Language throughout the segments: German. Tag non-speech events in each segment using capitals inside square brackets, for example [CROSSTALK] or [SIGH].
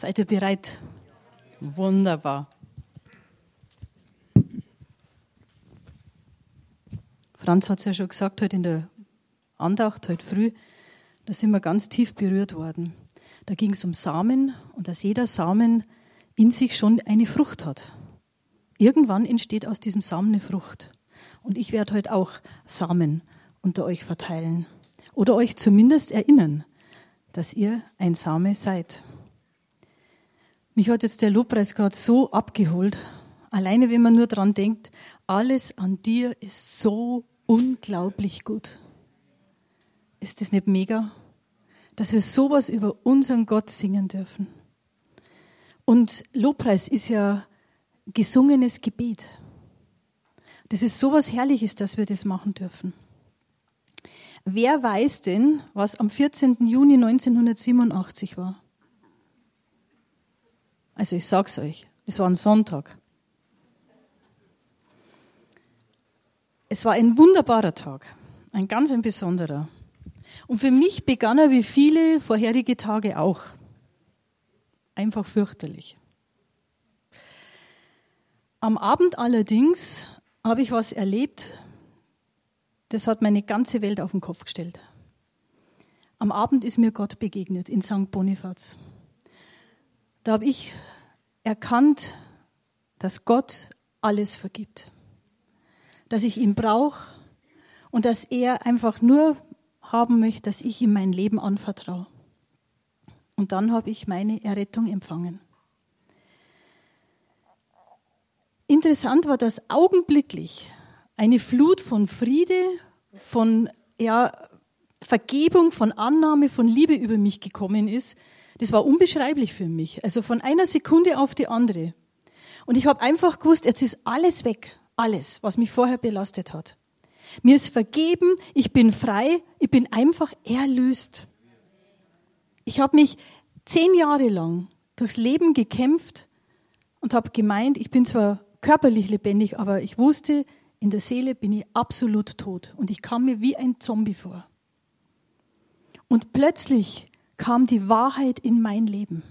Seid ihr bereit? Wunderbar. Franz hat es ja schon gesagt, heute in der Andacht, heute früh, da sind wir ganz tief berührt worden. Da ging es um Samen und dass jeder Samen in sich schon eine Frucht hat. Irgendwann entsteht aus diesem Samen eine Frucht. Und ich werde heute auch Samen unter euch verteilen. Oder euch zumindest erinnern, dass ihr ein Same seid. Mich hat jetzt der Lobpreis gerade so abgeholt. Alleine, wenn man nur dran denkt, alles an dir ist so unglaublich gut. Ist das nicht mega? Dass wir sowas über unseren Gott singen dürfen. Und Lobpreis ist ja gesungenes Gebet. Das ist sowas Herrliches, dass wir das machen dürfen. Wer weiß denn, was am 14. Juni 1987 war? Also ich sag's euch, es war ein Sonntag. Es war ein wunderbarer Tag, ein ganz ein besonderer. Und für mich begann er wie viele vorherige Tage auch. Einfach fürchterlich. Am Abend allerdings habe ich was erlebt, das hat meine ganze Welt auf den Kopf gestellt. Am Abend ist mir Gott begegnet in St. Bonifaz. Da habe ich erkannt, dass Gott alles vergibt, dass ich ihn brauche und dass er einfach nur haben möchte, dass ich ihm mein Leben anvertraue. Und dann habe ich meine Errettung empfangen. Interessant war, dass augenblicklich eine Flut von Friede, von ja, Vergebung, von Annahme, von Liebe über mich gekommen ist. Das war unbeschreiblich für mich. Also von einer Sekunde auf die andere. Und ich habe einfach gewusst, jetzt ist alles weg. Alles, was mich vorher belastet hat. Mir ist vergeben, ich bin frei, ich bin einfach erlöst. Ich habe mich zehn Jahre lang durchs Leben gekämpft und habe gemeint, ich bin zwar körperlich lebendig, aber ich wusste, in der Seele bin ich absolut tot und ich kam mir wie ein Zombie vor. Und plötzlich kam die Wahrheit in mein Leben.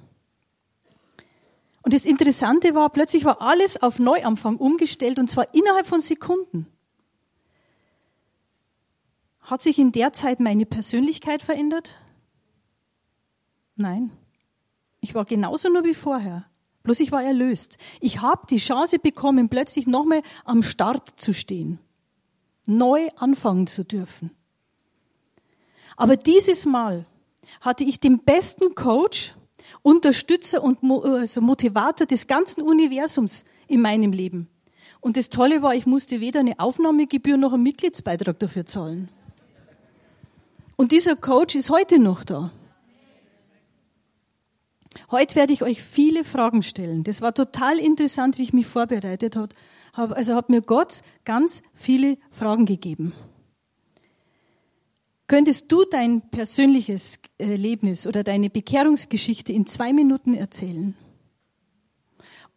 Und das Interessante war, plötzlich war alles auf Neuanfang umgestellt und zwar innerhalb von Sekunden. Hat sich in der Zeit meine Persönlichkeit verändert? Nein. Ich war genauso nur wie vorher. Bloß ich war erlöst. Ich habe die Chance bekommen, plötzlich nochmal am Start zu stehen. Neu anfangen zu dürfen. Aber dieses Mal hatte ich den besten Coach, Unterstützer und also Motivator des ganzen Universums in meinem Leben. Und das Tolle war, ich musste weder eine Aufnahmegebühr noch einen Mitgliedsbeitrag dafür zahlen. Und dieser Coach ist heute noch da. Heute werde ich euch viele Fragen stellen. Das war total interessant, wie ich mich vorbereitet habe. Also hat mir Gott ganz viele Fragen gegeben. Könntest du dein persönliches Erlebnis oder deine Bekehrungsgeschichte in zwei Minuten erzählen?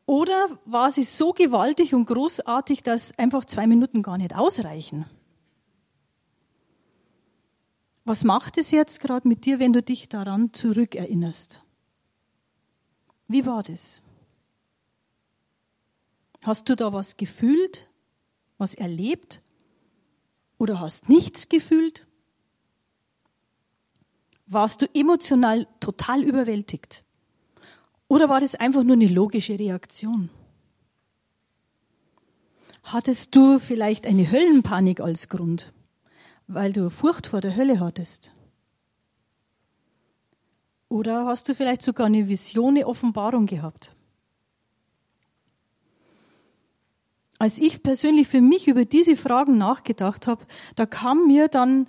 Oder war sie so gewaltig und großartig, dass einfach zwei Minuten gar nicht ausreichen? Was macht es jetzt gerade mit dir, wenn du dich daran zurückerinnerst? Wie war das? Hast du da was gefühlt, was erlebt oder hast nichts gefühlt? Warst du emotional total überwältigt? Oder war das einfach nur eine logische Reaktion? Hattest du vielleicht eine Höllenpanik als Grund, weil du Furcht vor der Hölle hattest? Oder hast du vielleicht sogar eine Vision, eine Offenbarung gehabt? Als ich persönlich für mich über diese Fragen nachgedacht habe, da kam mir dann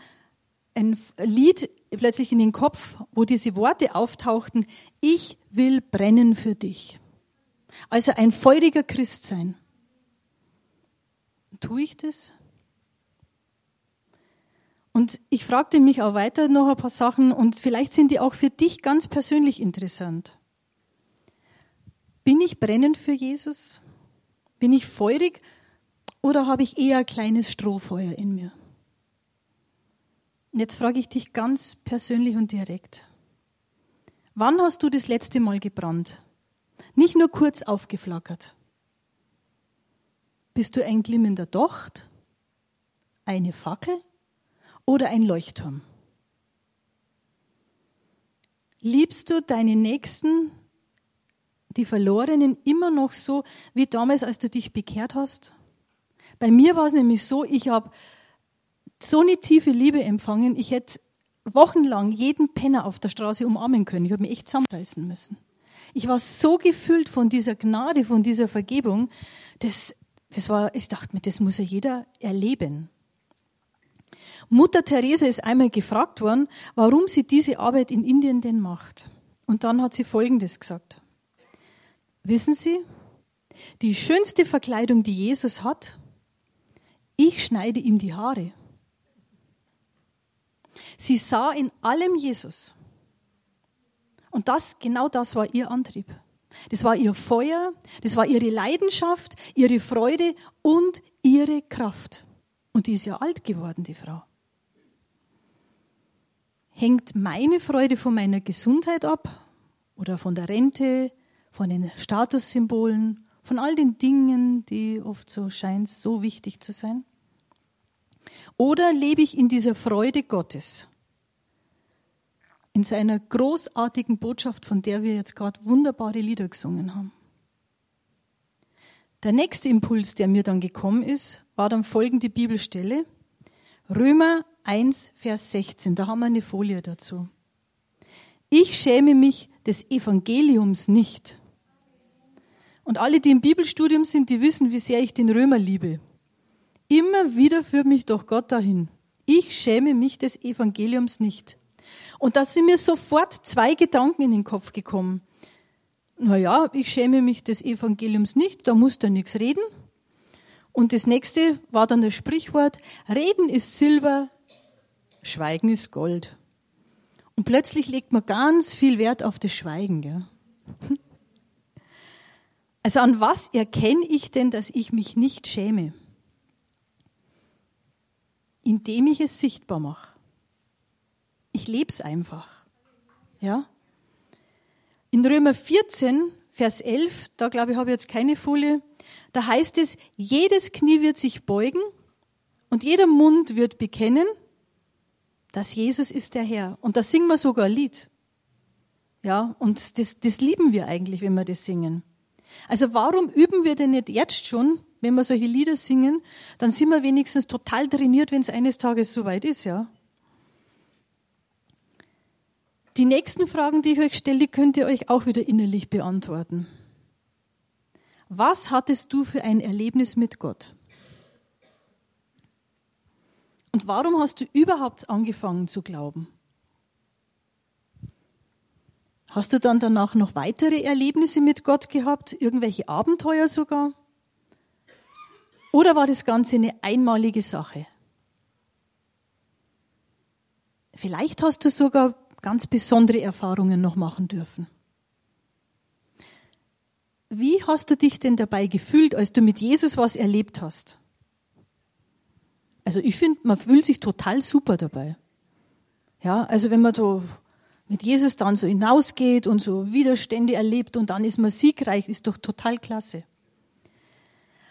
ein Lied plötzlich in den Kopf, wo diese Worte auftauchten, ich will brennen für dich. Also ein feuriger Christ sein. Tue ich das? Und ich fragte mich auch weiter noch ein paar Sachen und vielleicht sind die auch für dich ganz persönlich interessant. Bin ich brennend für Jesus? Bin ich feurig oder habe ich eher ein kleines Strohfeuer in mir? Und jetzt frage ich dich ganz persönlich und direkt. Wann hast du das letzte Mal gebrannt? Nicht nur kurz aufgeflackert. Bist du ein glimmender Docht, eine Fackel oder ein Leuchtturm? Liebst du deine Nächsten, die Verlorenen, immer noch so wie damals, als du dich bekehrt hast? Bei mir war es nämlich so, ich habe so eine tiefe Liebe empfangen, ich hätte wochenlang jeden Penner auf der Straße umarmen können. Ich habe mich echt zusammenreißen müssen. Ich war so gefüllt von dieser Gnade, von dieser Vergebung, das, das war, ich dachte mir, das muss ja jeder erleben. Mutter Teresa ist einmal gefragt worden, warum sie diese Arbeit in Indien denn macht. Und dann hat sie Folgendes gesagt. Wissen Sie, die schönste Verkleidung, die Jesus hat, ich schneide ihm die Haare. Sie sah in allem Jesus. Und das, genau das war ihr Antrieb. Das war ihr Feuer, das war ihre Leidenschaft, ihre Freude und ihre Kraft. Und die ist ja alt geworden, die Frau. Hängt meine Freude von meiner Gesundheit ab oder von der Rente, von den Statussymbolen, von all den Dingen, die oft so scheinen, so wichtig zu sein? Oder lebe ich in dieser Freude Gottes? In seiner großartigen Botschaft, von der wir jetzt gerade wunderbare Lieder gesungen haben. Der nächste Impuls, der mir dann gekommen ist, war dann folgende Bibelstelle. Römer 1, Vers 16, da haben wir eine Folie dazu. Ich schäme mich des Evangeliums nicht. Und alle, die im Bibelstudium sind, die wissen, wie sehr ich den Römer liebe. Immer wieder führt mich doch Gott dahin. Ich schäme mich des Evangeliums nicht. Und da sind mir sofort zwei Gedanken in den Kopf gekommen. Naja, ich schäme mich des Evangeliums nicht, da muss da nichts reden. Und das nächste war dann das Sprichwort, Reden ist Silber, Schweigen ist Gold. Und plötzlich legt man ganz viel Wert auf das Schweigen. Ja. [LAUGHS] Also an was erkenne ich denn, dass ich mich nicht schäme? Indem ich es sichtbar mache. Ich lebe es einfach. Ja? In Römer 14, Vers 11, da glaube ich, habe ich jetzt keine Folie, da heißt es, jedes Knie wird sich beugen und jeder Mund wird bekennen, dass Jesus ist der Herr. Und da singen wir sogar ein Lied. Ja, und das, das lieben wir eigentlich, wenn wir das singen. Also warum üben wir denn nicht jetzt schon, wenn wir solche Lieder singen, dann sind wir wenigstens total trainiert, wenn es eines Tages soweit ist, ja? Die nächsten Fragen, die ich euch stelle, könnt ihr euch auch wieder innerlich beantworten. Was hattest du für ein Erlebnis mit Gott? Und warum hast du überhaupt angefangen zu glauben? Hast du dann danach noch weitere Erlebnisse mit Gott gehabt, irgendwelche Abenteuer sogar? Oder war das Ganze eine einmalige Sache? Vielleicht hast du sogar ganz besondere Erfahrungen noch machen dürfen. Wie hast du dich denn dabei gefühlt, als du mit Jesus was erlebt hast? Also ich finde, man fühlt sich total super dabei. Ja, also wenn man so mit Jesus dann so hinausgeht und so Widerstände erlebt und dann ist man siegreich, ist doch total klasse.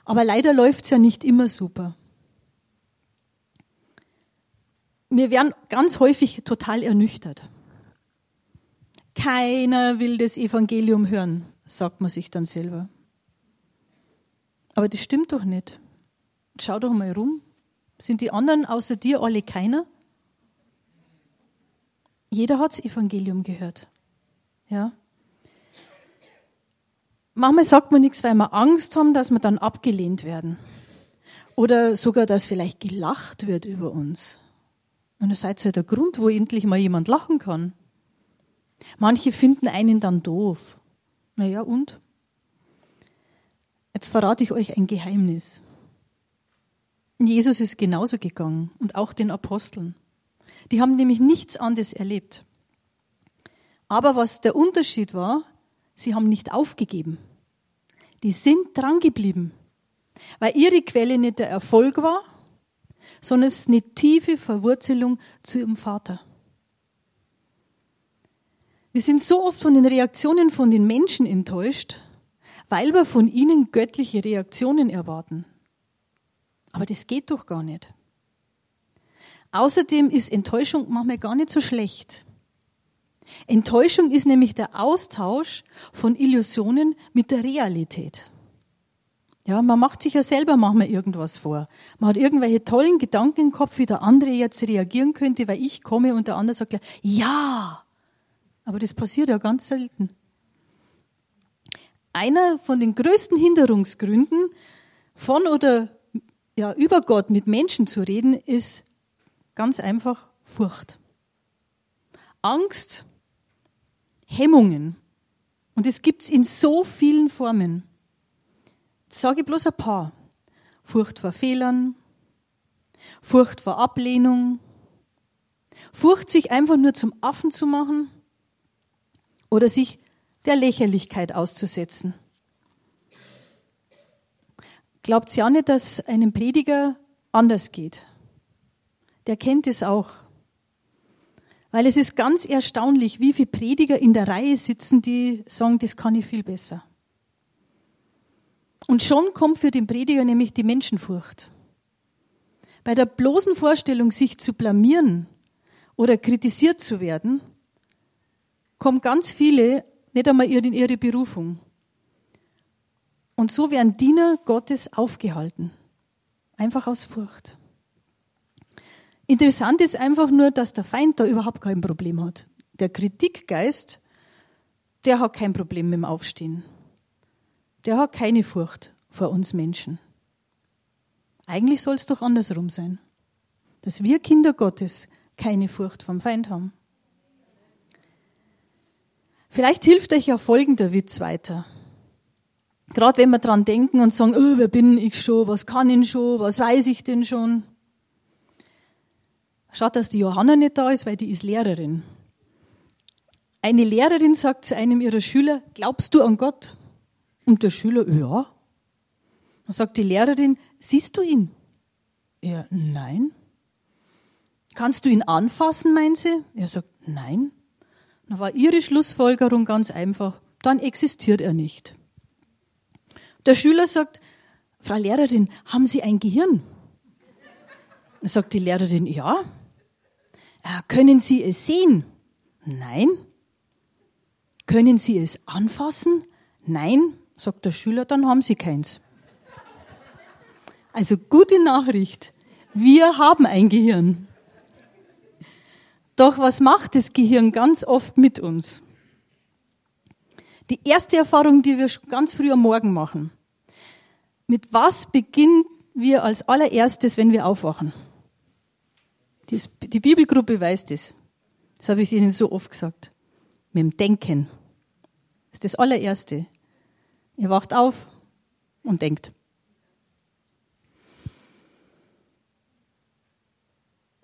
Aber leider läuft's ja nicht immer super. Wir werden ganz häufig total ernüchtert. Keiner will das Evangelium hören, sagt man sich dann selber. Aber das stimmt doch nicht. Schau doch mal rum. Sind die anderen außer dir alle keiner? Jeder hat das Evangelium gehört. Ja. Manchmal sagt man nichts, weil wir Angst haben, dass wir dann abgelehnt werden. Oder sogar, dass vielleicht gelacht wird über uns. Und das ist halt der Grund, wo endlich mal jemand lachen kann. Manche finden einen dann doof. Naja, und? Jetzt verrate ich euch ein Geheimnis. Jesus ist genauso gegangen und auch den Aposteln. Die haben nämlich nichts anderes erlebt. Aber was der Unterschied war, sie haben nicht aufgegeben. Die sind drangeblieben, weil ihre Quelle nicht der Erfolg war, sondern es ist eine tiefe Verwurzelung zu ihrem Vater. Wir sind so oft von den Reaktionen von den Menschen enttäuscht, weil wir von ihnen göttliche Reaktionen erwarten. Aber das geht doch gar nicht. Außerdem ist Enttäuschung manchmal gar nicht so schlecht. Enttäuschung ist nämlich der Austausch von Illusionen mit der Realität. Ja, man macht sich ja selber manchmal irgendwas vor. Man hat irgendwelche tollen Gedanken im Kopf, wie der andere jetzt reagieren könnte, weil ich komme und der andere sagt, ja. Aber das passiert ja ganz selten. Einer von den größten Hinderungsgründen von oder ja, über Gott mit Menschen zu reden, ist ganz einfach Furcht. Angst, Hemmungen. Und es gibt's in so vielen Formen. Jetzt sage ich bloß ein paar. Furcht vor Fehlern, Furcht vor Ablehnung, Furcht, sich einfach nur zum Affen zu machen oder sich der Lächerlichkeit auszusetzen. Glaubt ja nicht, dass einem Prediger anders geht. Der kennt es auch. Weil es ist ganz erstaunlich, wie viele Prediger in der Reihe sitzen, die sagen, das kann ich viel besser. Und schon kommt für den Prediger nämlich die Menschenfurcht. Bei der bloßen Vorstellung, sich zu blamieren oder kritisiert zu werden, kommen ganz viele nicht einmal in ihre Berufung. Und so werden Diener Gottes aufgehalten. Einfach aus Furcht. Interessant ist einfach nur, dass der Feind da überhaupt kein Problem hat. Der Kritikgeist, der hat kein Problem mit dem Aufstehen. Der hat keine Furcht vor uns Menschen. Eigentlich soll es doch andersrum sein. Dass wir Kinder Gottes keine Furcht vom Feind haben. Vielleicht hilft euch ja folgender Witz weiter. Gerade wenn wir dran denken und sagen, oh, wer bin ich schon, was kann ich schon, was weiß ich denn schon. Schaut, dass die Johanna nicht da ist, weil die ist Lehrerin. Eine Lehrerin sagt zu einem ihrer Schüler, glaubst du an Gott? Und der Schüler, ja. Dann sagt die Lehrerin, siehst du ihn? Er, nein. Kannst du ihn anfassen, meint sie? Er sagt, nein. Dann war ihre Schlussfolgerung ganz einfach, dann existiert er nicht. Der Schüler sagt, Frau Lehrerin, haben Sie ein Gehirn? Dann sagt die Lehrerin, ja. Äh, können Sie es sehen? Nein. Können Sie es anfassen? Nein, sagt der Schüler, dann haben Sie keins. Also gute Nachricht. Wir haben ein Gehirn. Doch was macht das Gehirn ganz oft mit uns? Die erste Erfahrung, die wir ganz früh am Morgen machen. Mit was beginnen wir als allererstes, wenn wir aufwachen? Die Bibelgruppe weiß das. Das habe ich Ihnen so oft gesagt. Mit dem Denken. Das ist das allererste. Ihr wacht auf und denkt.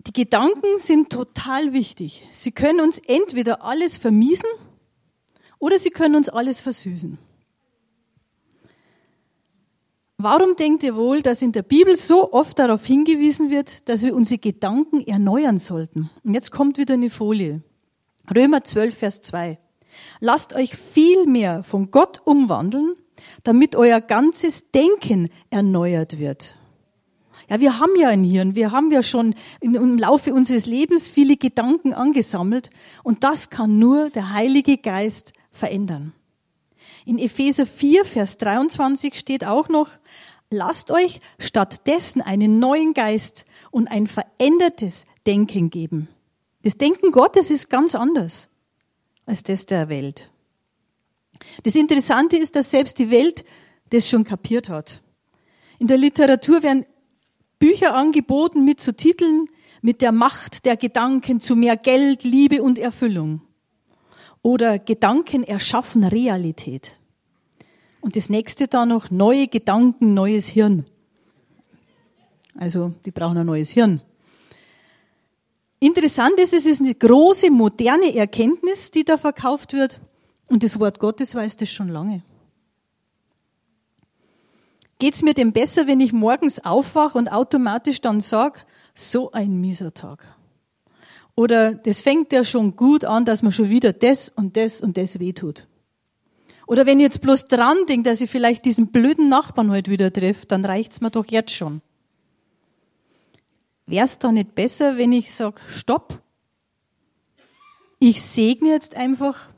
Die Gedanken sind total wichtig. Sie können uns entweder alles vermiesen oder sie können uns alles versüßen. Warum denkt ihr wohl, dass in der Bibel so oft darauf hingewiesen wird, dass wir unsere Gedanken erneuern sollten? Und jetzt kommt wieder eine Folie. Römer 12, Vers 2. Lasst euch viel mehr von Gott umwandeln, damit euer ganzes Denken erneuert wird. Ja, wir haben ja ein Hirn, wir haben ja schon im Laufe unseres Lebens viele Gedanken angesammelt und das kann nur der Heilige Geist verändern. In Epheser 4, Vers 23 steht auch noch, lasst euch stattdessen einen neuen Geist und ein verändertes Denken geben. Das Denken Gottes ist ganz anders als das der Welt. Das Interessante ist, dass selbst die Welt das schon kapiert hat. In der Literatur werden Bücher angeboten mit so Titeln mit der Macht der Gedanken zu mehr Geld, Liebe und Erfüllung. Oder Gedanken erschaffen Realität. Und das nächste da noch, neue Gedanken, neues Hirn. Also, die brauchen ein neues Hirn. Interessant ist, es ist eine große, moderne Erkenntnis, die da verkauft wird. Und das Wort Gottes weiß das schon lange. Geht's mir denn besser, wenn ich morgens aufwache und automatisch dann sage, so ein mieser Tag? Oder das fängt ja schon gut an, dass man schon wieder das und das und das wehtut. Oder wenn ich jetzt bloß dran denke, dass ich vielleicht diesen blöden Nachbarn heute wieder treffe, dann reicht's mir doch jetzt schon. Wäre es da nicht besser, wenn ich sage, stopp? Ich segne jetzt einfach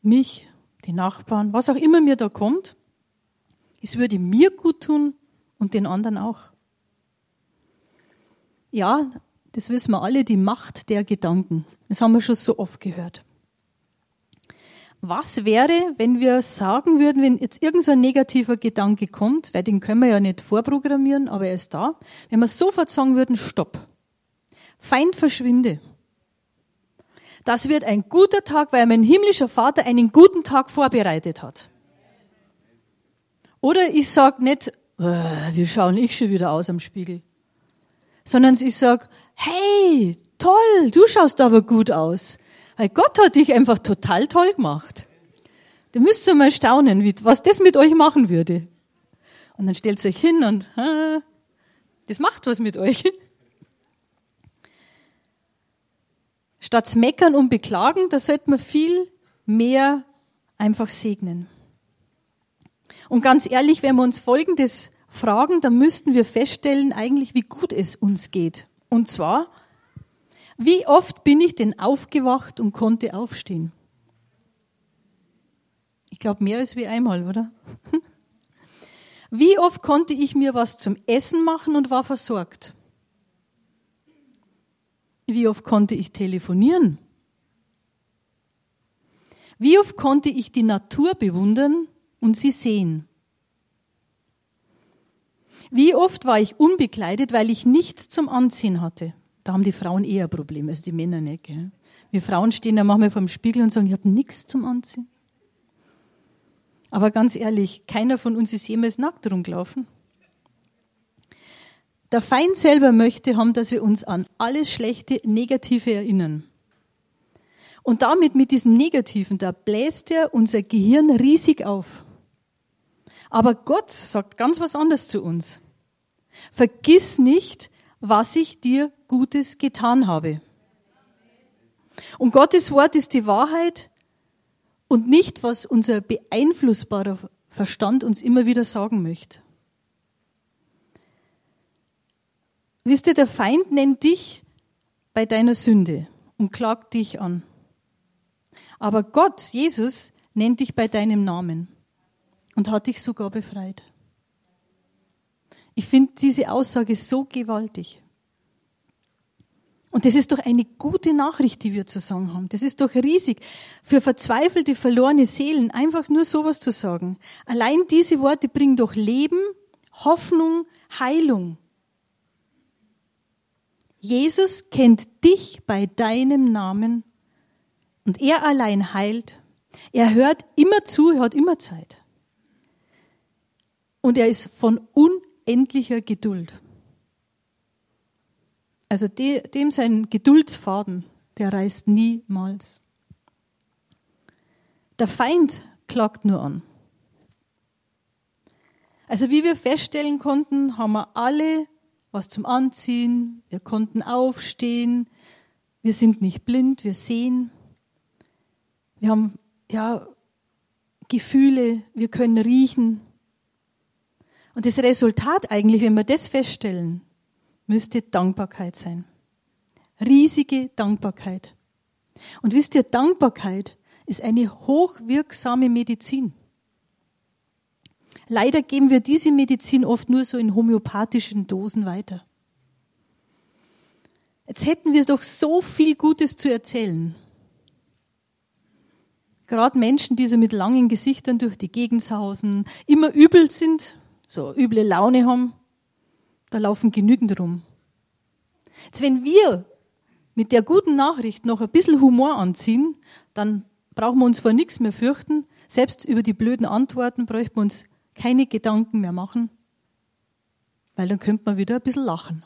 mich, die Nachbarn, was auch immer mir da kommt. Es würde mir gut tun und den anderen auch. Ja, das wissen wir alle, die Macht der Gedanken. Das haben wir schon so oft gehört. Was wäre, wenn wir sagen würden, wenn jetzt irgendein so negativer Gedanke kommt, weil den können wir ja nicht vorprogrammieren, aber er ist da, wenn wir sofort sagen würden, stopp. Feind verschwinde. Das wird ein guter Tag, weil mein himmlischer Vater einen guten Tag vorbereitet hat. Oder ich sage nicht, äh, wie schauen ich schon wieder aus am Spiegel, sondern ich sage, hey, toll, du schaust aber gut aus. Weil Gott hat dich einfach total toll gemacht. Da müsst ihr mal staunen, was das mit euch machen würde. Und dann stellt euch hin und äh, das macht was mit euch. Statt meckern und beklagen, da sollte man viel mehr einfach segnen. Und ganz ehrlich, wenn wir uns Folgendes fragen, dann müssten wir feststellen eigentlich, wie gut es uns geht. Und zwar, wie oft bin ich denn aufgewacht und konnte aufstehen? Ich glaube, mehr als wie einmal, oder? [LAUGHS] Wie oft konnte ich mir was zum Essen machen und war versorgt? Wie oft konnte ich telefonieren? Wie oft konnte ich die Natur bewundern und sie sehen? Wie oft war ich unbekleidet, weil ich nichts zum Anziehen hatte? Da haben die Frauen eher Probleme als die Männer nicht. Gell? Wir Frauen stehen da manchmal vor dem Spiegel und sagen, ich habe nichts zum Anziehen. Aber ganz ehrlich, keiner von uns ist jemals nackt rumgelaufen. Der Feind selber möchte haben, dass wir uns an alles Schlechte, Negative erinnern. Und damit mit diesem Negativen, da bläst er unser Gehirn riesig auf. Aber Gott sagt ganz was anderes zu uns. Vergiss nicht, was ich dir Gutes getan habe. Und Gottes Wort ist die Wahrheit und nicht, was unser beeinflussbarer Verstand uns immer wieder sagen möchte. Wisst ihr, der Feind nennt dich bei deiner Sünde und klagt dich an. Aber Gott, Jesus, nennt dich bei deinem Namen und hat dich sogar befreit. Ich finde diese Aussage so gewaltig. Und das ist doch eine gute Nachricht, die wir zu sagen haben. Das ist doch riesig. Für verzweifelte, verlorene Seelen einfach nur sowas zu sagen. Allein diese Worte bringen doch Leben, Hoffnung, Heilung. Jesus kennt dich bei deinem Namen und er allein heilt. Er hört immer zu, er hat immer Zeit. Und er ist von unendlicher Geduld. Also dem sein Geduldsfaden, der reißt niemals. Der Feind klagt nur an. Also wie wir feststellen konnten, haben wir alle was zum Anziehen, wir konnten aufstehen, wir sind nicht blind, wir sehen. Wir haben ja Gefühle, wir können riechen. Und das Resultat eigentlich, wenn wir das feststellen, müsste Dankbarkeit sein. Riesige Dankbarkeit. Und wisst ihr, Dankbarkeit ist eine hochwirksame Medizin. Leider geben wir diese Medizin oft nur so in homöopathischen Dosen weiter. Jetzt hätten wir doch so viel Gutes zu erzählen. Gerade Menschen, die so mit langen Gesichtern durch die Gegend sausen, immer übel sind, so üble Laune haben, da laufen genügend rum. Jetzt, wenn wir mit der guten Nachricht noch ein bisschen Humor anziehen, dann brauchen wir uns vor nichts mehr fürchten. Selbst über die blöden Antworten bräuchten wir uns keine Gedanken mehr machen, weil dann könnte man wieder ein bisschen lachen.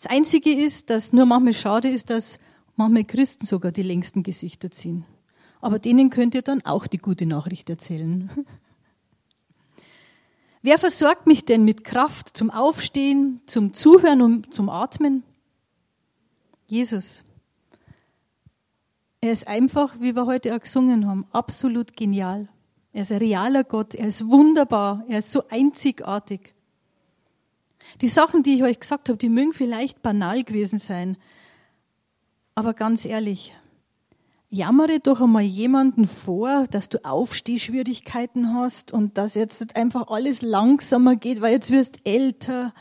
Das Einzige ist, dass nur manchmal schade ist, dass manchmal Christen sogar die längsten Gesichter ziehen. Aber denen könnt ihr dann auch die gute Nachricht erzählen. [LAUGHS] Wer versorgt mich denn mit Kraft zum Aufstehen, zum Zuhören und zum Atmen? Jesus. Er ist einfach, wie wir heute auch gesungen haben, absolut genial. Er ist ein realer Gott, er ist wunderbar, er ist so einzigartig. Die Sachen, die ich euch gesagt habe, die mögen vielleicht banal gewesen sein, aber ganz ehrlich, jammere doch einmal jemanden vor, dass du Aufstehschwierigkeiten hast und dass jetzt einfach alles langsamer geht, weil jetzt wirst älter.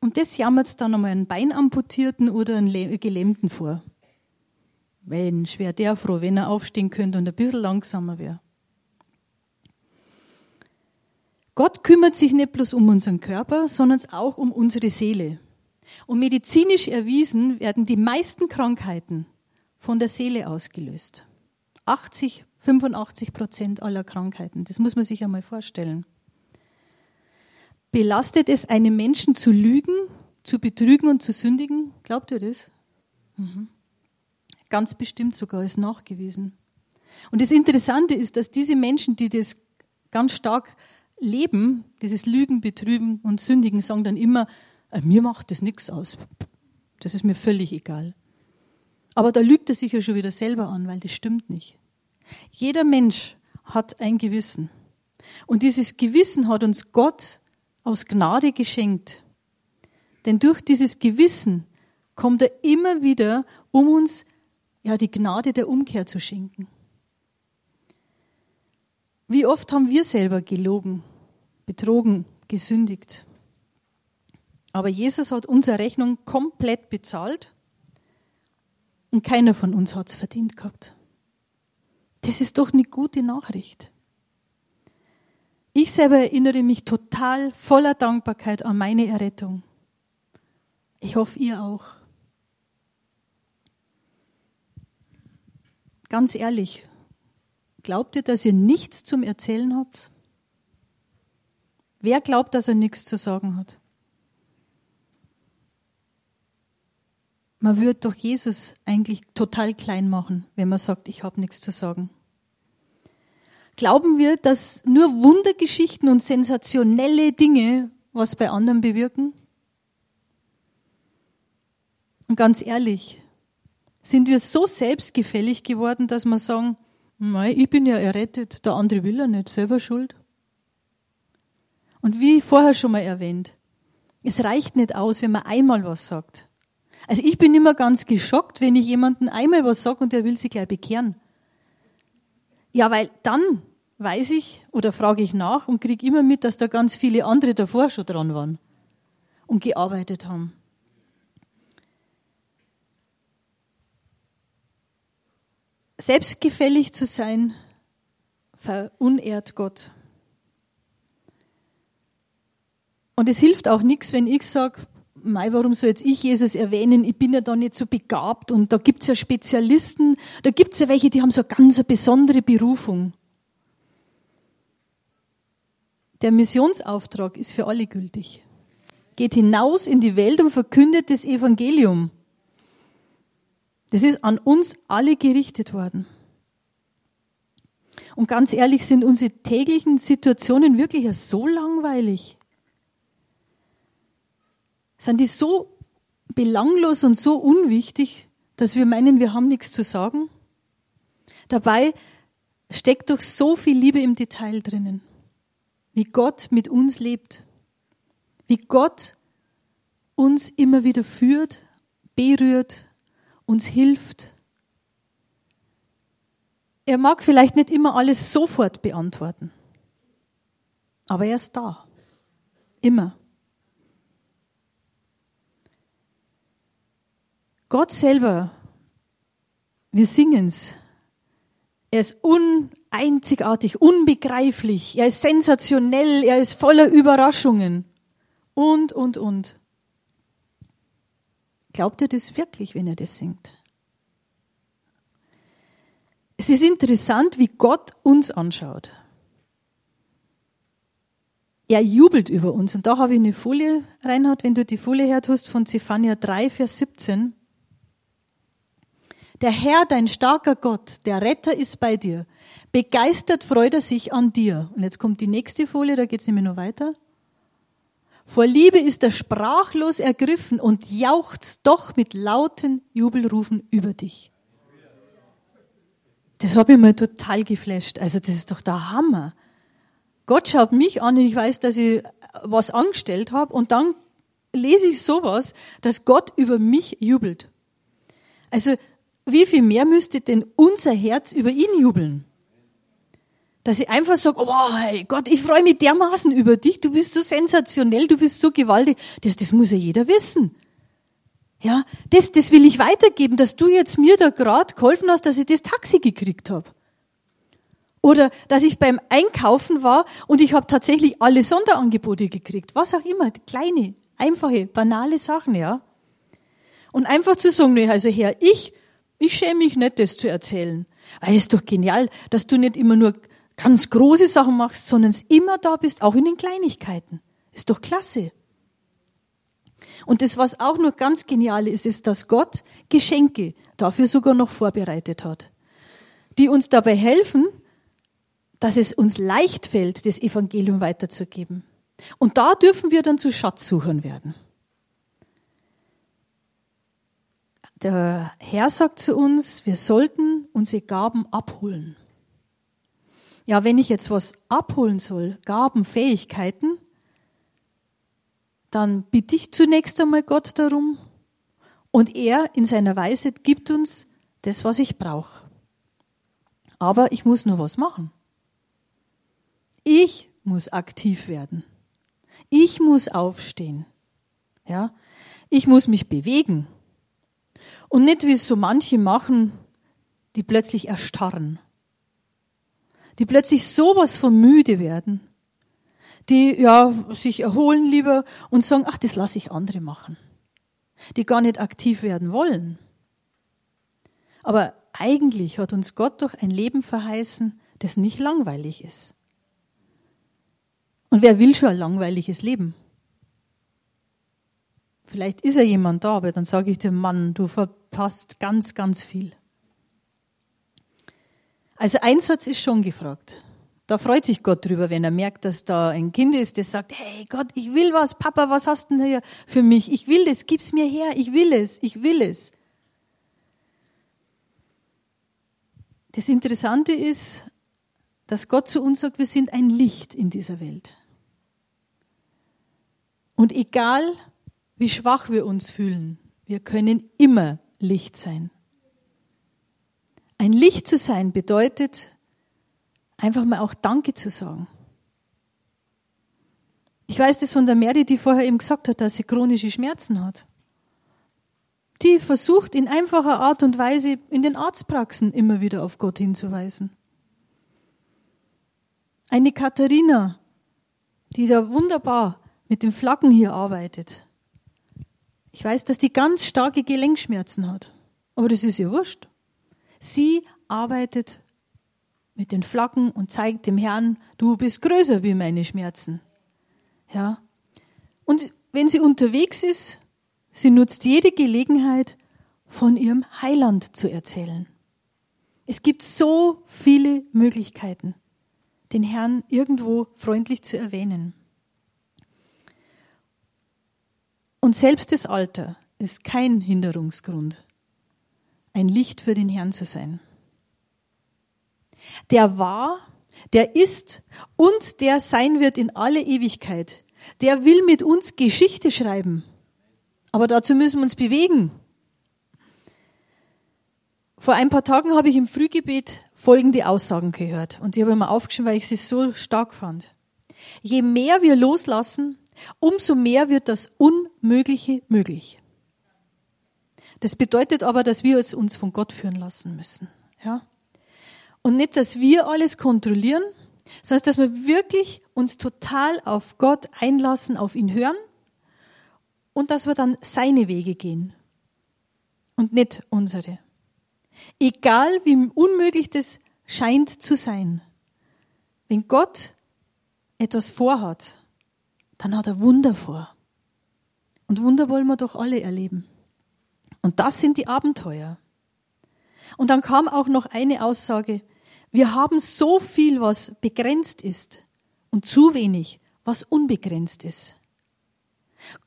Und das jammert dann einmal einen Beinamputierten oder einen Gelähmten vor. Mensch, wäre der froh, wenn er aufstehen könnte und ein bisschen langsamer wäre. Gott kümmert sich nicht bloß um unseren Körper, sondern auch um unsere Seele. Und medizinisch erwiesen werden die meisten Krankheiten von der Seele ausgelöst. 80, 85 Prozent aller Krankheiten. Das muss man sich einmal vorstellen. Belastet es einen Menschen zu lügen, zu betrügen und zu sündigen? Glaubt ihr das? Mhm. Ganz bestimmt sogar ist nachgewiesen. Und das Interessante ist, dass diese Menschen, die das ganz stark leben, dieses Lügen, Betrügen und Sündigen, sagen dann immer, äh, mir macht das nichts aus. Das ist mir völlig egal. Aber da lügt er sich ja schon wieder selber an, weil das stimmt nicht. Jeder Mensch hat ein Gewissen. Und dieses Gewissen hat uns Gott aus Gnade geschenkt. Denn durch dieses Gewissen kommt er immer wieder, um uns ja die Gnade der Umkehr zu schenken. Wie oft haben wir selber gelogen, betrogen, gesündigt? Aber Jesus hat unsere Rechnung komplett bezahlt und keiner von uns hat es verdient gehabt. Das ist doch eine gute Nachricht. Ich selber erinnere mich total voller Dankbarkeit an meine Errettung. Ich hoffe, ihr auch. Ganz ehrlich, glaubt ihr, dass ihr nichts zum Erzählen habt? Wer glaubt, dass er nichts zu sagen hat? Man würde doch Jesus eigentlich total klein machen, wenn man sagt, ich habe nichts zu sagen. Glauben wir, dass nur Wundergeschichten und sensationelle Dinge was bei anderen bewirken? Und ganz ehrlich, sind wir so selbstgefällig geworden, dass wir sagen, ich bin ja errettet, der andere will ja nicht, selber schuld. Und wie vorher schon mal erwähnt, es reicht nicht aus, wenn man einmal was sagt. Also ich bin immer ganz geschockt, wenn ich jemanden einmal was sage und der will sich gleich bekehren. Ja, weil dann weiß ich oder frage ich nach und kriege immer mit, dass da ganz viele andere davor schon dran waren und gearbeitet haben. Selbstgefällig zu sein, verunehrt Gott. Und es hilft auch nichts, wenn ich sage, Mei, warum soll jetzt ich Jesus erwähnen? Ich bin ja da nicht so begabt und da gibt's ja Spezialisten, da gibt's ja welche, die haben so eine ganz besondere Berufung. Der Missionsauftrag ist für alle gültig. Geht hinaus in die Welt und verkündet das Evangelium. Das ist an uns alle gerichtet worden. Und ganz ehrlich, sind unsere täglichen Situationen wirklich so langweilig? Sind die so belanglos und so unwichtig, dass wir meinen, wir haben nichts zu sagen? Dabei steckt doch so viel Liebe im Detail drinnen. Wie Gott mit uns lebt. Wie Gott uns immer wieder führt, berührt, uns hilft. Er mag vielleicht nicht immer alles sofort beantworten, aber er ist da. Immer. Gott selber, wir singen's. Er ist uneinzigartig, unbegreiflich, er ist sensationell, er ist voller Überraschungen und, und, und. Glaubt ihr das wirklich, wenn er das singt? Es ist interessant, wie Gott uns anschaut. Er jubelt über uns. Und da habe ich eine Folie, Reinhard, wenn du die Folie hört hast, von Zephania 3, Vers 17. Der Herr, dein starker Gott, der Retter ist bei dir. Begeistert freut er sich an dir. Und jetzt kommt die nächste Folie, da geht es nämlich noch weiter. Vor Liebe ist er sprachlos ergriffen und jauchzt doch mit lauten Jubelrufen über dich. Das habe ich mir total geflasht. Also das ist doch der Hammer. Gott schaut mich an und ich weiß, dass ich was angestellt habe und dann lese ich sowas, dass Gott über mich jubelt. Also wie viel mehr müsste denn unser Herz über ihn jubeln? Dass ich einfach sage, oh hey Gott, ich freue mich dermaßen über dich, du bist so sensationell, du bist so gewaltig. Das, das muss ja jeder wissen. Ja, das, das will ich weitergeben, dass du jetzt mir da gerade geholfen hast, dass ich das Taxi gekriegt habe. Oder dass ich beim Einkaufen war und ich habe tatsächlich alle Sonderangebote gekriegt. Was auch immer, kleine, einfache, banale Sachen, ja. Und einfach zu sagen, nee, also Herr, ich, ich schäme mich nicht, das zu erzählen. Weil es ist doch genial, dass du nicht immer nur ganz große Sachen machst, sondern es immer da bist, auch in den Kleinigkeiten. Ist doch klasse. Und das, was auch noch ganz genial ist, ist, dass Gott Geschenke dafür sogar noch vorbereitet hat, die uns dabei helfen, dass es uns leicht fällt, das Evangelium weiterzugeben. Und da dürfen wir dann zu Schatzsuchern werden. Der Herr sagt zu uns, wir sollten unsere Gaben abholen. Ja, wenn ich jetzt was abholen soll, Gaben, Fähigkeiten, dann bitte ich zunächst einmal Gott darum und er in seiner Weisheit gibt uns das, was ich brauche. Aber ich muss nur was machen. Ich muss aktiv werden. Ich muss aufstehen. Ja? Ich muss mich bewegen. Und nicht wie es so manche machen, die plötzlich erstarren. Die plötzlich sowas von müde werden die ja sich erholen lieber und sagen, ach, das lasse ich andere machen. Die gar nicht aktiv werden wollen. Aber eigentlich hat uns Gott doch ein Leben verheißen, das nicht langweilig ist. Und wer will schon ein langweiliges Leben? Vielleicht ist ja jemand da, aber dann sage ich dem Mann, du verpasst ganz, ganz viel. Also Einsatz ist schon gefragt. Da freut sich Gott drüber, wenn er merkt, dass da ein Kind ist, das sagt, hey Gott, ich will was, Papa, was hast du denn hier für mich? Ich will es, gib's mir her, ich will es, ich will es. Das Interessante ist, dass Gott zu uns sagt, wir sind ein Licht in dieser Welt. Und egal, wie schwach wir uns fühlen, wir können immer Licht sein. Ein Licht zu sein bedeutet, einfach mal auch Danke zu sagen. Ich weiß das von der Mary, die vorher eben gesagt hat, dass sie chronische Schmerzen hat. Die versucht in einfacher Art und Weise in den Arztpraxen immer wieder auf Gott hinzuweisen. Eine Katharina, die da wunderbar mit den Flaggen hier arbeitet. Ich weiß, dass die ganz starke Gelenkschmerzen hat. Aber das ist ihr wurscht. Sie arbeitet mit den Flaggen und zeigt dem Herrn, du bist größer wie meine Schmerzen. Ja. Und wenn sie unterwegs ist, sie nutzt jede Gelegenheit, von ihrem Heiland zu erzählen. Es gibt so viele Möglichkeiten, den Herrn irgendwo freundlich zu erwähnen. Und selbst das Alter ist kein Hinderungsgrund, ein Licht für den Herrn zu sein der war, der ist und der sein wird in alle Ewigkeit. Der will mit uns Geschichte schreiben. Aber dazu müssen wir uns bewegen. Vor ein paar Tagen habe ich im Frühgebet folgende Aussagen gehört und die habe ich mir aufgeschrieben, weil ich sie so stark fand. Je mehr wir loslassen, umso mehr wird das Unmögliche möglich. Das bedeutet aber, dass wir uns von Gott führen lassen müssen. Ja? Und nicht, dass wir alles kontrollieren, sondern dass wir wirklich uns total auf Gott einlassen, auf ihn hören und dass wir dann seine Wege gehen und nicht unsere. Egal wie unmöglich das scheint zu sein, wenn Gott etwas vorhat, dann hat er Wunder vor. Und Wunder wollen wir doch alle erleben. Und das sind die Abenteuer. Und dann kam auch noch eine Aussage, wir haben so viel, was begrenzt ist und zu wenig, was unbegrenzt ist.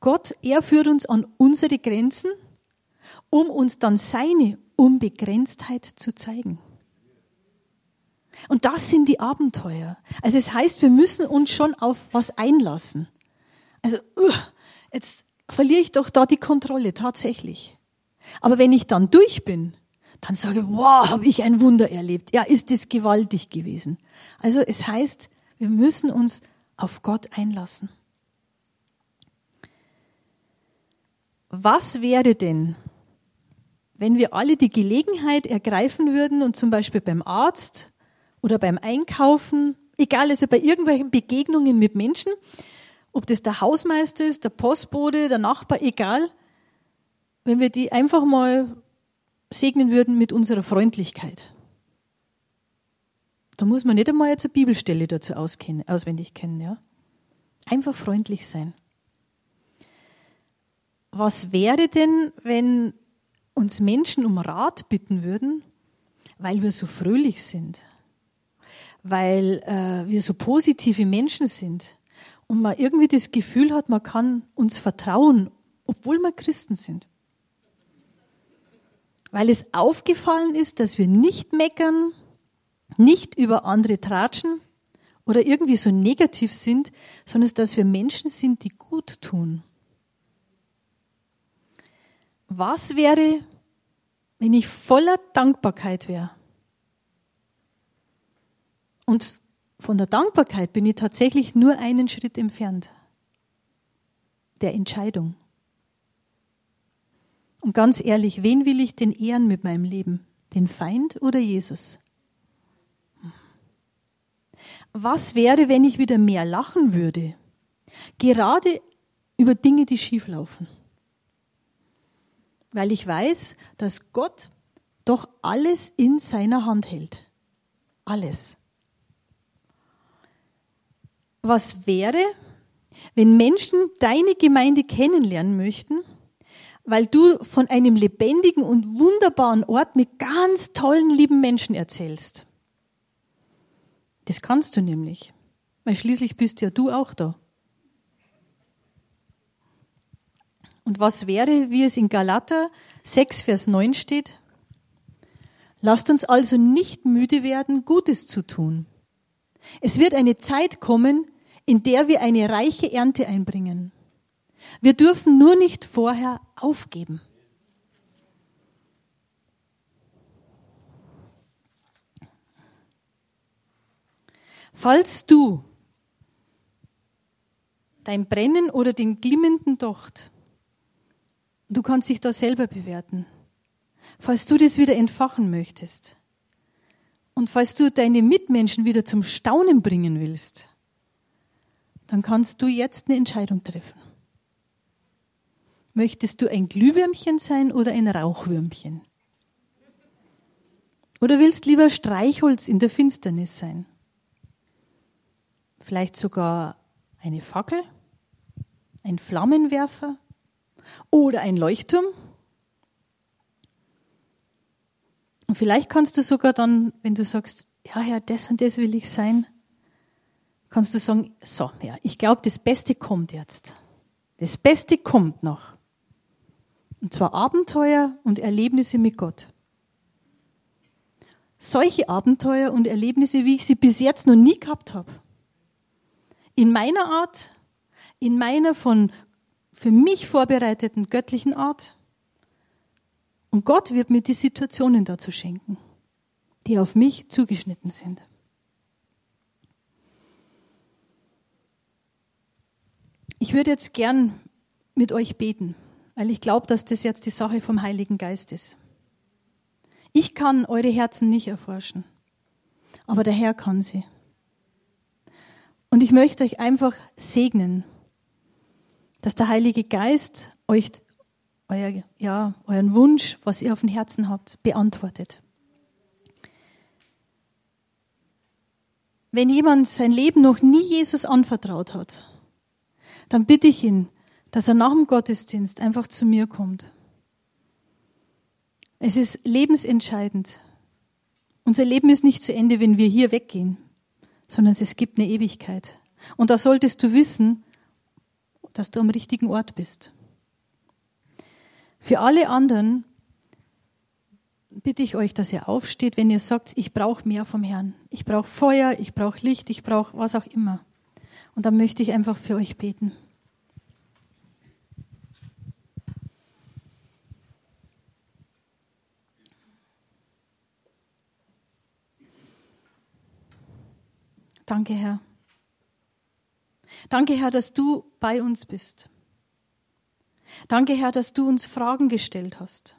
Gott, er führt uns an unsere Grenzen, um uns dann seine Unbegrenztheit zu zeigen. Und das sind die Abenteuer. Also es heißt, wir müssen uns schon auf was einlassen. Also, uh, jetzt verliere ich doch da die Kontrolle tatsächlich. Aber wenn ich dann durch bin, dann sage, wow, habe ich ein Wunder erlebt. Ja, ist es gewaltig gewesen. Also es heißt, wir müssen uns auf Gott einlassen. Was wäre denn, wenn wir alle die Gelegenheit ergreifen würden und zum Beispiel beim Arzt oder beim Einkaufen, egal, also bei irgendwelchen Begegnungen mit Menschen, ob das der Hausmeister ist, der Postbote, der Nachbar, egal, wenn wir die einfach mal segnen würden mit unserer Freundlichkeit. Da muss man nicht einmal jetzt eine Bibelstelle dazu auskennen, auswendig kennen, ja. Einfach freundlich sein. Was wäre denn, wenn uns Menschen um Rat bitten würden, weil wir so fröhlich sind, weil äh, wir so positive Menschen sind und man irgendwie das Gefühl hat, man kann uns vertrauen, obwohl wir Christen sind? weil es aufgefallen ist, dass wir nicht meckern, nicht über andere tratschen oder irgendwie so negativ sind, sondern dass wir Menschen sind, die gut tun. Was wäre, wenn ich voller Dankbarkeit wäre? Und von der Dankbarkeit bin ich tatsächlich nur einen Schritt entfernt. Der Entscheidung. Und ganz ehrlich, wen will ich denn ehren mit meinem Leben? Den Feind oder Jesus? Was wäre, wenn ich wieder mehr lachen würde? Gerade über Dinge, die schieflaufen. Weil ich weiß, dass Gott doch alles in seiner Hand hält. Alles. Was wäre, wenn Menschen deine Gemeinde kennenlernen möchten weil du von einem lebendigen und wunderbaren Ort mit ganz tollen, lieben Menschen erzählst. Das kannst du nämlich, weil schließlich bist ja du auch da. Und was wäre, wie es in Galater 6, Vers 9 steht? Lasst uns also nicht müde werden, Gutes zu tun. Es wird eine Zeit kommen, in der wir eine reiche Ernte einbringen. Wir dürfen nur nicht vorher aufgeben. Falls du dein Brennen oder den glimmenden Docht, du kannst dich da selber bewerten, falls du das wieder entfachen möchtest und falls du deine Mitmenschen wieder zum Staunen bringen willst, dann kannst du jetzt eine Entscheidung treffen. Möchtest du ein Glühwürmchen sein oder ein Rauchwürmchen? Oder willst lieber Streichholz in der Finsternis sein? Vielleicht sogar eine Fackel, ein Flammenwerfer oder ein Leuchtturm? Und vielleicht kannst du sogar dann, wenn du sagst, ja, Herr, das und das will ich sein, kannst du sagen, so, ja, ich glaube, das Beste kommt jetzt. Das Beste kommt noch. Und zwar Abenteuer und Erlebnisse mit Gott. Solche Abenteuer und Erlebnisse, wie ich sie bis jetzt noch nie gehabt habe. In meiner Art, in meiner von für mich vorbereiteten göttlichen Art. Und Gott wird mir die Situationen dazu schenken, die auf mich zugeschnitten sind. Ich würde jetzt gern mit euch beten weil ich glaube, dass das jetzt die Sache vom Heiligen Geist ist. Ich kann eure Herzen nicht erforschen, aber der Herr kann sie. Und ich möchte euch einfach segnen, dass der Heilige Geist euch euer, ja, euren Wunsch, was ihr auf dem Herzen habt, beantwortet. Wenn jemand sein Leben noch nie Jesus anvertraut hat, dann bitte ich ihn, dass er nach dem Gottesdienst einfach zu mir kommt. Es ist lebensentscheidend. Unser Leben ist nicht zu Ende, wenn wir hier weggehen, sondern es gibt eine Ewigkeit. Und da solltest du wissen, dass du am richtigen Ort bist. Für alle anderen bitte ich euch, dass ihr aufsteht, wenn ihr sagt, ich brauche mehr vom Herrn. Ich brauche Feuer, ich brauche Licht, ich brauche was auch immer. Und dann möchte ich einfach für euch beten. Danke, Herr. Danke, Herr, dass du bei uns bist. Danke, Herr, dass du uns Fragen gestellt hast.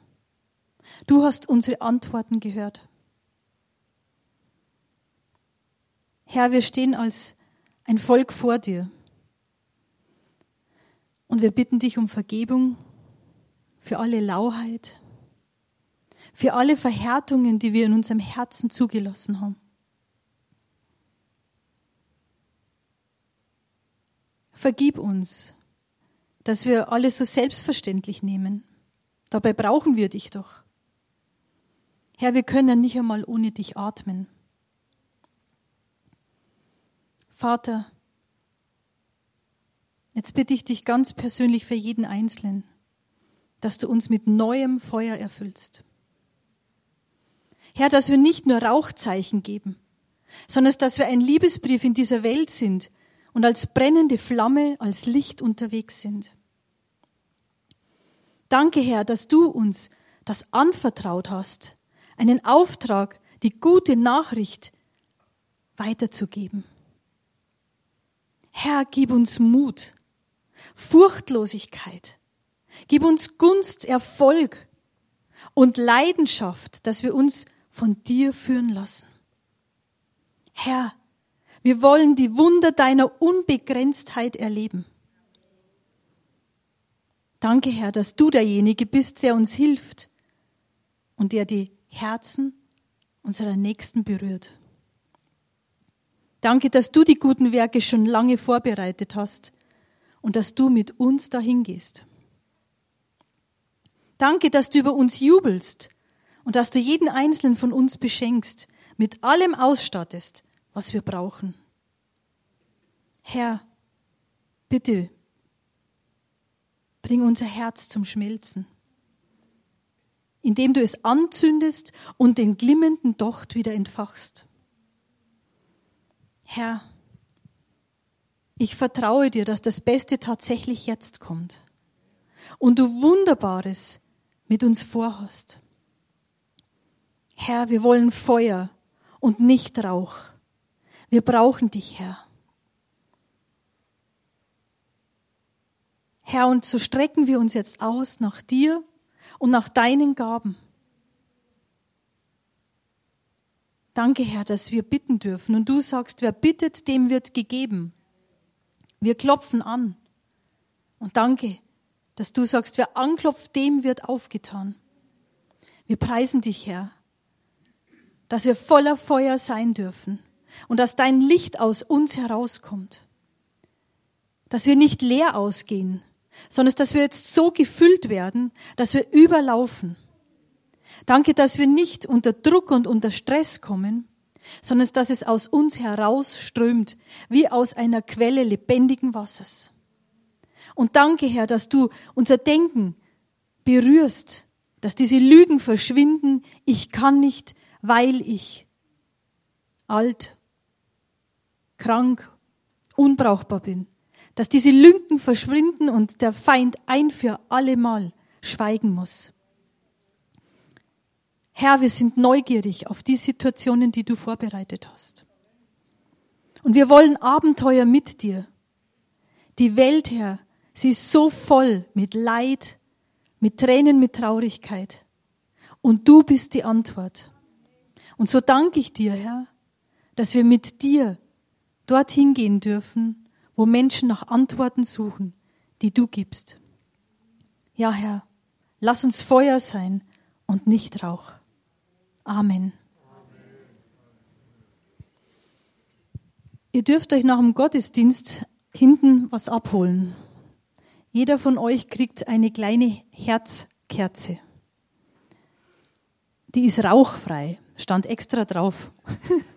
Du hast unsere Antworten gehört. Herr, wir stehen als ein Volk vor dir. Und wir bitten dich um Vergebung für alle Lauheit, für alle Verhärtungen, die wir in unserem Herzen zugelassen haben. Vergib uns, dass wir alles so selbstverständlich nehmen. Dabei brauchen wir dich doch. Herr, wir können nicht einmal ohne dich atmen. Vater, jetzt bitte ich dich ganz persönlich für jeden Einzelnen, dass du uns mit neuem Feuer erfüllst. Herr, dass wir nicht nur Rauchzeichen geben, sondern dass wir ein Liebesbrief in dieser Welt sind, und als brennende Flamme, als Licht unterwegs sind. Danke, Herr, dass du uns das anvertraut hast, einen Auftrag, die gute Nachricht weiterzugeben. Herr, gib uns Mut, Furchtlosigkeit, gib uns Gunst, Erfolg und Leidenschaft, dass wir uns von dir führen lassen. Herr, wir wollen die Wunder deiner Unbegrenztheit erleben. Danke, Herr, dass du derjenige bist, der uns hilft und der die Herzen unserer Nächsten berührt. Danke, dass du die guten Werke schon lange vorbereitet hast und dass du mit uns dahin gehst. Danke, dass du über uns jubelst und dass du jeden einzelnen von uns beschenkst, mit allem ausstattest, was wir brauchen. Herr, bitte, bring unser Herz zum Schmelzen, indem du es anzündest und den glimmenden Docht wieder entfachst. Herr, ich vertraue dir, dass das Beste tatsächlich jetzt kommt und du Wunderbares mit uns vorhast. Herr, wir wollen Feuer und nicht Rauch. Wir brauchen dich, Herr. Herr, und so strecken wir uns jetzt aus nach dir und nach deinen Gaben. Danke, Herr, dass wir bitten dürfen. Und du sagst, wer bittet, dem wird gegeben. Wir klopfen an. Und danke, dass du sagst, wer anklopft, dem wird aufgetan. Wir preisen dich, Herr, dass wir voller Feuer sein dürfen und dass dein Licht aus uns herauskommt. Dass wir nicht leer ausgehen, sondern dass wir jetzt so gefüllt werden, dass wir überlaufen. Danke, dass wir nicht unter Druck und unter Stress kommen, sondern dass es aus uns herausströmt, wie aus einer Quelle lebendigen Wassers. Und danke, Herr, dass du unser Denken berührst, dass diese Lügen verschwinden, ich kann nicht, weil ich alt krank, unbrauchbar bin. Dass diese Lügen verschwinden und der Feind ein für allemal schweigen muss. Herr, wir sind neugierig auf die Situationen, die du vorbereitet hast. Und wir wollen Abenteuer mit dir. Die Welt, Herr, sie ist so voll mit Leid, mit Tränen, mit Traurigkeit. Und du bist die Antwort. Und so danke ich dir, Herr, dass wir mit dir dorthin gehen dürfen, wo Menschen nach Antworten suchen, die du gibst. Ja, Herr, lass uns Feuer sein und nicht Rauch. Amen. Ihr dürft euch nach dem Gottesdienst hinten was abholen. Jeder von euch kriegt eine kleine Herzkerze. Die ist rauchfrei, stand extra drauf. [LAUGHS]